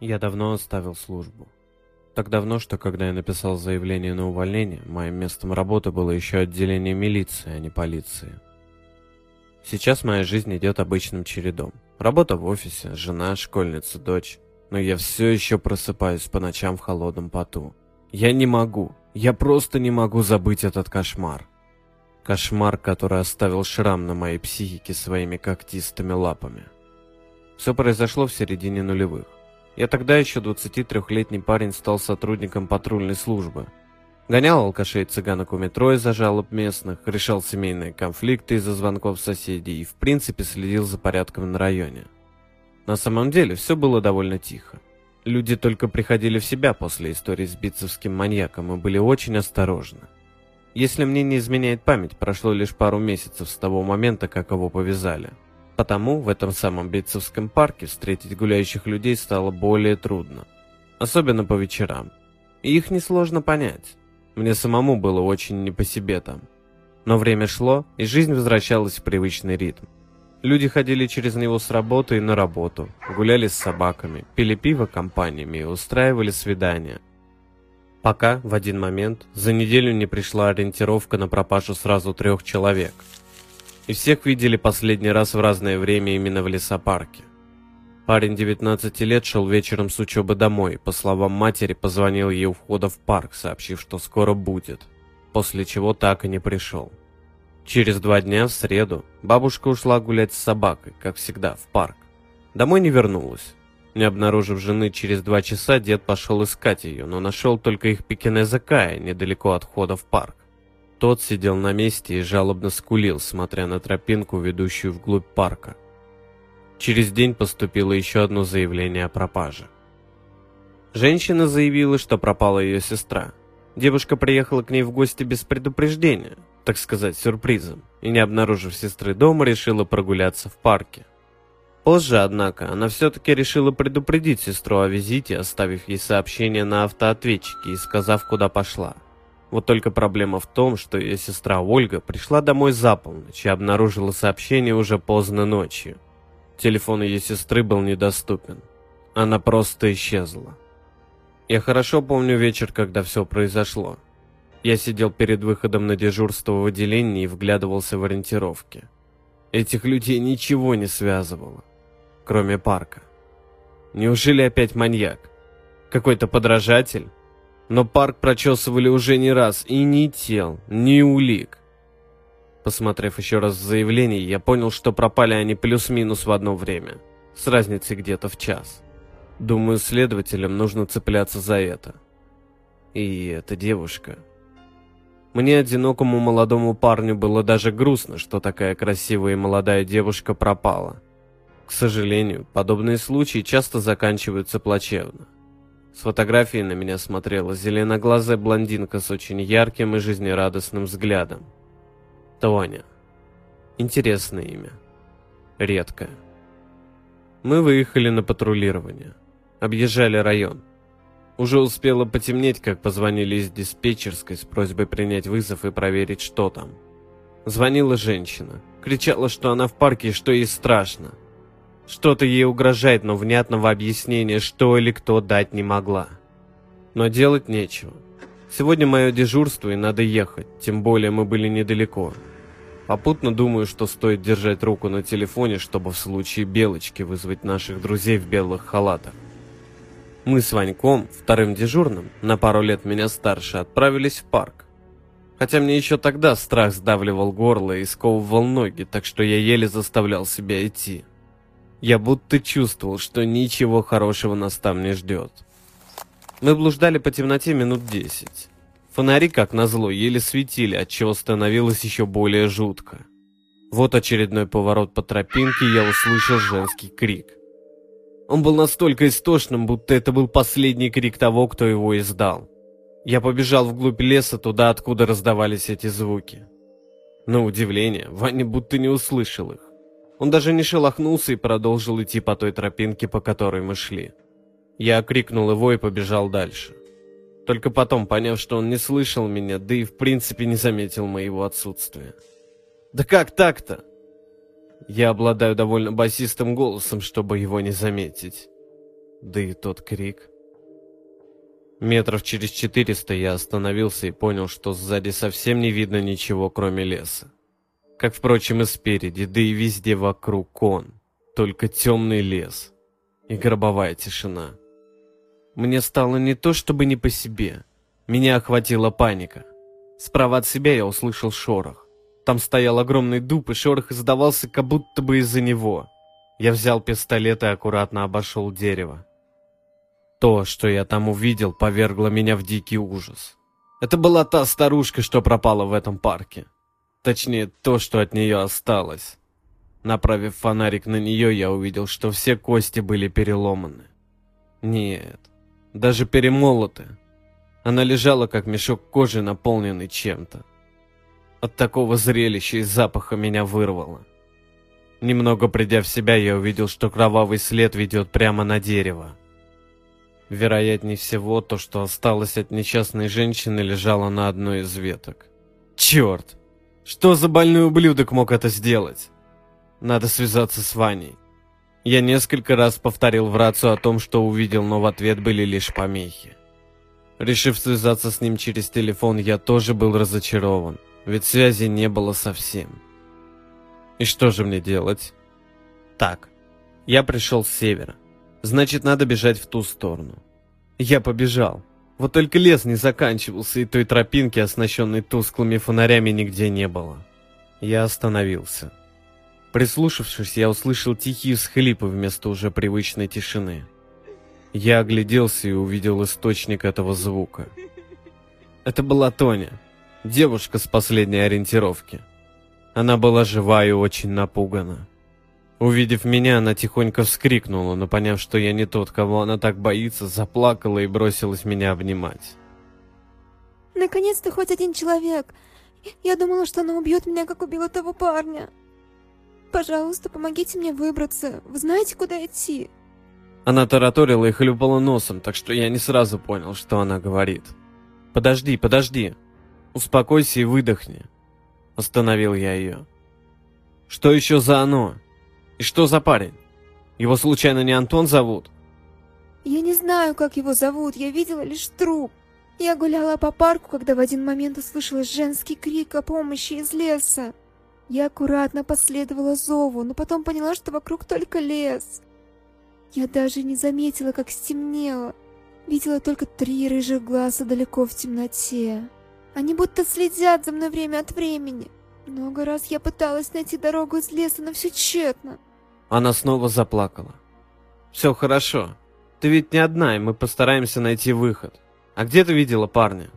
Я давно оставил службу. Так давно, что когда я написал заявление на увольнение, моим местом работы было еще отделение милиции, а не полиции. Сейчас моя жизнь идет обычным чередом. Работа в офисе, жена, школьница, дочь. Но я все еще просыпаюсь по ночам в холодном поту. Я не могу, я просто не могу забыть этот кошмар. Кошмар, который оставил шрам на моей психике своими когтистыми лапами. Все произошло в середине нулевых. Я тогда еще 23-летний парень стал сотрудником патрульной службы. Гонял алкашей и цыганок у метро из-за жалоб местных, решал семейные конфликты из-за звонков соседей и в принципе следил за порядком на районе. На самом деле все было довольно тихо. Люди только приходили в себя после истории с битцевским маньяком и были очень осторожны. Если мне не изменяет память, прошло лишь пару месяцев с того момента, как его повязали. Потому в этом самом Битцевском парке встретить гуляющих людей стало более трудно. Особенно по вечерам. И их несложно понять. Мне самому было очень не по себе там. Но время шло, и жизнь возвращалась в привычный ритм. Люди ходили через него с работы и на работу, гуляли с собаками, пили пиво компаниями и устраивали свидания. Пока, в один момент, за неделю не пришла ориентировка на пропажу сразу трех человек – и всех видели последний раз в разное время именно в лесопарке. Парень 19 лет шел вечером с учебы домой, по словам матери, позвонил ей у входа в парк, сообщив, что скоро будет, после чего так и не пришел. Через два дня, в среду, бабушка ушла гулять с собакой, как всегда, в парк. Домой не вернулась. Не обнаружив жены, через два часа дед пошел искать ее, но нашел только их пекинеза Кая недалеко от входа в парк. Тот сидел на месте и жалобно скулил, смотря на тропинку, ведущую вглубь парка. Через день поступило еще одно заявление о пропаже. Женщина заявила, что пропала ее сестра. Девушка приехала к ней в гости без предупреждения, так сказать, сюрпризом, и не обнаружив сестры дома, решила прогуляться в парке. Позже, однако, она все-таки решила предупредить сестру о визите, оставив ей сообщение на автоответчике и сказав, куда пошла. Вот только проблема в том, что ее сестра Ольга пришла домой за полночь и обнаружила сообщение уже поздно ночью. Телефон ее сестры был недоступен. Она просто исчезла. Я хорошо помню вечер, когда все произошло. Я сидел перед выходом на дежурство в отделении и вглядывался в ориентировки. Этих людей ничего не связывало, кроме парка. Неужели опять маньяк? Какой-то подражатель? Но парк прочесывали уже не раз, и ни тел, ни улик. Посмотрев еще раз заявление, я понял, что пропали они плюс-минус в одно время, с разницей где-то в час. Думаю, следователям нужно цепляться за это. И эта девушка... Мне, одинокому молодому парню, было даже грустно, что такая красивая и молодая девушка пропала. К сожалению, подобные случаи часто заканчиваются плачевно. С фотографии на меня смотрела зеленоглазая блондинка с очень ярким и жизнерадостным взглядом. Тоня. Интересное имя. Редкое. Мы выехали на патрулирование. Объезжали район. Уже успело потемнеть, как позвонили из диспетчерской с просьбой принять вызов и проверить, что там. Звонила женщина. Кричала, что она в парке и что ей страшно. Что-то ей угрожает, но внятного объяснения, что или кто дать не могла. Но делать нечего. Сегодня мое дежурство и надо ехать, тем более мы были недалеко. Попутно думаю, что стоит держать руку на телефоне, чтобы в случае белочки вызвать наших друзей в белых халатах. Мы с Ваньком, вторым дежурным, на пару лет меня старше, отправились в парк. Хотя мне еще тогда страх сдавливал горло и сковывал ноги, так что я еле заставлял себя идти. Я будто чувствовал, что ничего хорошего нас там не ждет. Мы блуждали по темноте минут десять. Фонари, как назло, еле светили, отчего становилось еще более жутко. Вот очередной поворот по тропинке, я услышал женский крик. Он был настолько истошным, будто это был последний крик того, кто его издал. Я побежал вглубь леса, туда, откуда раздавались эти звуки. На удивление, Ваня будто не услышал их. Он даже не шелохнулся и продолжил идти по той тропинке, по которой мы шли. Я окрикнул его и побежал дальше. Только потом, поняв, что он не слышал меня, да и в принципе не заметил моего отсутствия. «Да как так-то?» Я обладаю довольно басистым голосом, чтобы его не заметить. Да и тот крик. Метров через четыреста я остановился и понял, что сзади совсем не видно ничего, кроме леса. Как, впрочем, и спереди, да и везде вокруг он. Только темный лес и гробовая тишина. Мне стало не то чтобы не по себе. Меня охватила паника. Справа от себя я услышал шорох. Там стоял огромный дуб, и шорох издавался как будто бы из-за него. Я взял пистолет и аккуратно обошел дерево. То, что я там увидел, повергло меня в дикий ужас. Это была та старушка, что пропала в этом парке. Точнее, то, что от нее осталось. Направив фонарик на нее, я увидел, что все кости были переломаны. Нет, даже перемолоты. Она лежала, как мешок кожи, наполненный чем-то. От такого зрелища и запаха меня вырвало. Немного придя в себя, я увидел, что кровавый след ведет прямо на дерево. Вероятнее всего, то, что осталось от несчастной женщины, лежало на одной из веток. Черт! Что за больной ублюдок мог это сделать? Надо связаться с Ваней. Я несколько раз повторил в рацию о том, что увидел, но в ответ были лишь помехи. Решив связаться с ним через телефон, я тоже был разочарован, ведь связи не было совсем. И что же мне делать? Так, я пришел с севера. Значит, надо бежать в ту сторону. Я побежал. Вот только лес не заканчивался, и той тропинки, оснащенной тусклыми фонарями, нигде не было. Я остановился. Прислушавшись, я услышал тихие всхлипы вместо уже привычной тишины. Я огляделся и увидел источник этого звука. Это была Тоня, девушка с последней ориентировки. Она была жива и очень напугана. Увидев меня, она тихонько вскрикнула, но поняв, что я не тот, кого она так боится, заплакала и бросилась меня обнимать. Наконец-то хоть один человек. Я думала, что она убьет меня, как убила того парня. Пожалуйста, помогите мне выбраться. Вы знаете, куда идти? Она тараторила и хлюпала носом, так что я не сразу понял, что она говорит. «Подожди, подожди. Успокойся и выдохни». Остановил я ее. «Что еще за оно? И что за парень? Его случайно не Антон зовут?» «Я не знаю, как его зовут. Я видела лишь труп. Я гуляла по парку, когда в один момент услышала женский крик о помощи из леса. Я аккуратно последовала зову, но потом поняла, что вокруг только лес. Я даже не заметила, как стемнело. Видела только три рыжих глаза далеко в темноте. Они будто следят за мной время от времени. Много раз я пыталась найти дорогу из леса, но все тщетно. Она снова заплакала. «Все хорошо. Ты ведь не одна, и мы постараемся найти выход. А где ты видела парня?»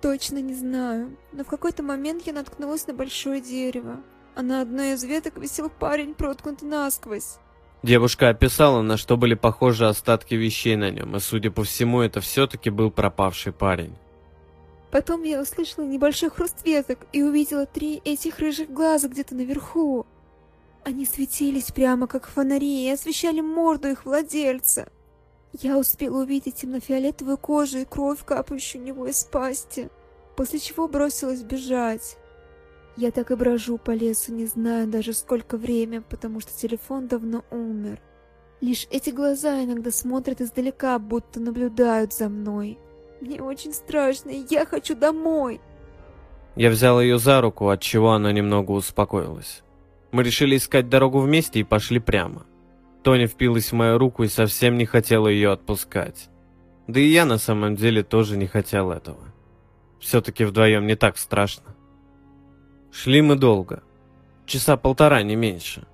Точно не знаю, но в какой-то момент я наткнулась на большое дерево, а на одной из веток висел парень, проткнутый насквозь. Девушка описала, на что были похожи остатки вещей на нем, и, судя по всему, это все-таки был пропавший парень. Потом я услышала небольшой хруст веток и увидела три этих рыжих глаза где-то наверху. Они светились прямо как фонари и освещали морду их владельца. Я успела увидеть темно-фиолетовую кожу и кровь, капающую у него из пасти, после чего бросилась бежать. Я так и брожу по лесу, не знаю даже сколько время, потому что телефон давно умер. Лишь эти глаза иногда смотрят издалека, будто наблюдают за мной. Мне очень страшно, и я хочу домой. Я взял ее за руку, от чего она немного успокоилась. Мы решили искать дорогу вместе и пошли прямо. Тоня впилась в мою руку и совсем не хотела ее отпускать. Да и я на самом деле тоже не хотел этого. Все-таки вдвоем не так страшно. Шли мы долго. Часа полтора, не меньше.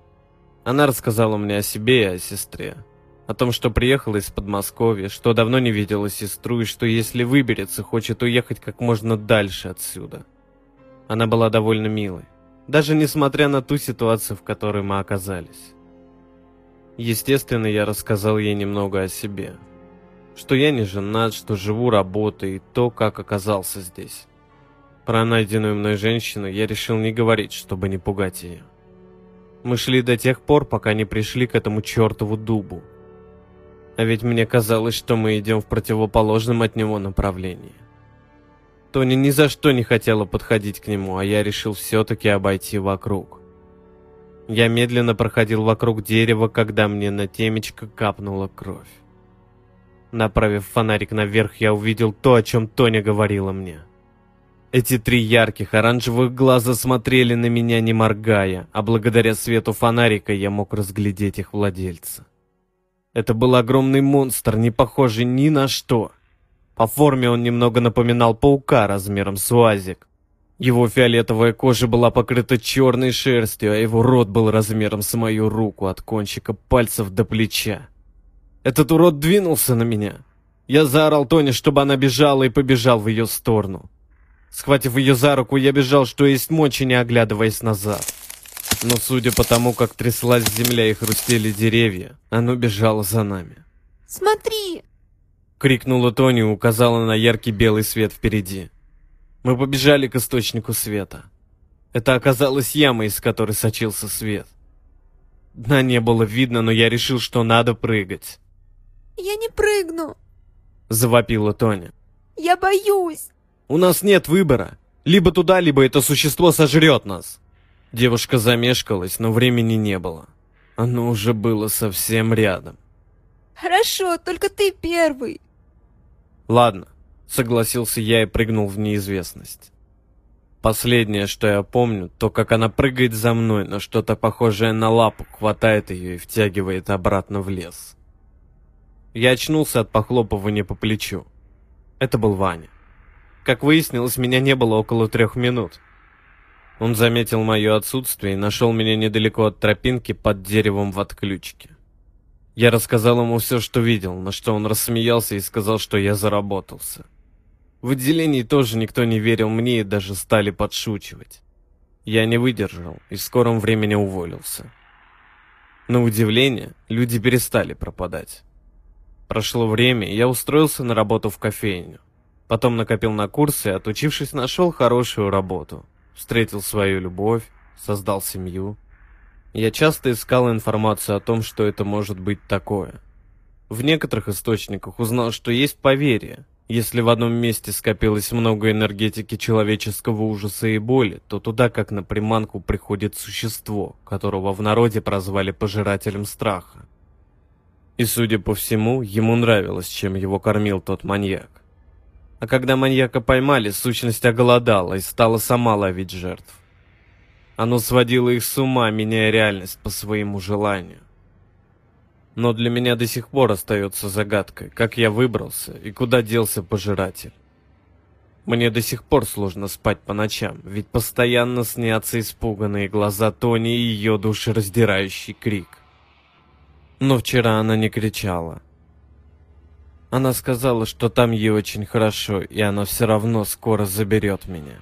Она рассказала мне о себе и о сестре. О том, что приехала из Подмосковья, что давно не видела сестру и что если выберется, хочет уехать как можно дальше отсюда. Она была довольно милой, даже несмотря на ту ситуацию, в которой мы оказались. Естественно, я рассказал ей немного о себе. Что я не женат, что живу, работаю и то, как оказался здесь. Про найденную мной женщину я решил не говорить, чтобы не пугать ее. Мы шли до тех пор, пока не пришли к этому чертову дубу. А ведь мне казалось, что мы идем в противоположном от него направлении. Тони ни за что не хотела подходить к нему, а я решил все-таки обойти вокруг. Я медленно проходил вокруг дерева, когда мне на темечко капнула кровь. Направив фонарик наверх, я увидел то, о чем Тоня говорила мне. Эти три ярких оранжевых глаза смотрели на меня не моргая, а благодаря свету фонарика я мог разглядеть их владельца. Это был огромный монстр, не похожий ни на что. По форме он немного напоминал паука размером с уазик. Его фиолетовая кожа была покрыта черной шерстью, а его рот был размером с мою руку от кончика пальцев до плеча. Этот урод двинулся на меня. Я заорал Тони, чтобы она бежала, и побежал в ее сторону. Схватив ее за руку, я бежал, что есть мочи, не оглядываясь назад. Но судя по тому, как тряслась земля и хрустели деревья, оно бежало за нами. «Смотри!» — крикнула Тони и указала на яркий белый свет впереди. Мы побежали к источнику света. Это оказалась яма, из которой сочился свет. Дна не было видно, но я решил, что надо прыгать. «Я не прыгну!» — завопила Тоня. «Я боюсь!» «У нас нет выбора. Либо туда, либо это существо сожрет нас». Девушка замешкалась, но времени не было. Оно уже было совсем рядом. «Хорошо, только ты первый». «Ладно», — согласился я и прыгнул в неизвестность. Последнее, что я помню, то, как она прыгает за мной, но что-то похожее на лапу хватает ее и втягивает обратно в лес. Я очнулся от похлопывания по плечу. Это был Ваня. Как выяснилось, меня не было около трех минут. Он заметил мое отсутствие и нашел меня недалеко от тропинки под деревом в отключке. Я рассказал ему все, что видел, на что он рассмеялся и сказал, что я заработался. В отделении тоже никто не верил мне и даже стали подшучивать. Я не выдержал и в скором времени уволился. На удивление, люди перестали пропадать. Прошло время, и я устроился на работу в кофейню. Потом накопил на курсы отучившись, нашел хорошую работу. Встретил свою любовь, создал семью. Я часто искал информацию о том, что это может быть такое. В некоторых источниках узнал, что есть поверье. Если в одном месте скопилось много энергетики человеческого ужаса и боли, то туда, как на приманку, приходит существо, которого в народе прозвали пожирателем страха. И, судя по всему, ему нравилось, чем его кормил тот маньяк. А когда маньяка поймали, сущность оголодала и стала сама ловить жертв. Оно сводило их с ума, меняя реальность по своему желанию. Но для меня до сих пор остается загадкой, как я выбрался и куда делся пожиратель. Мне до сих пор сложно спать по ночам, ведь постоянно снятся испуганные глаза Тони и ее душераздирающий крик. Но вчера она не кричала. Она сказала, что там ей очень хорошо, и она все равно скоро заберет меня.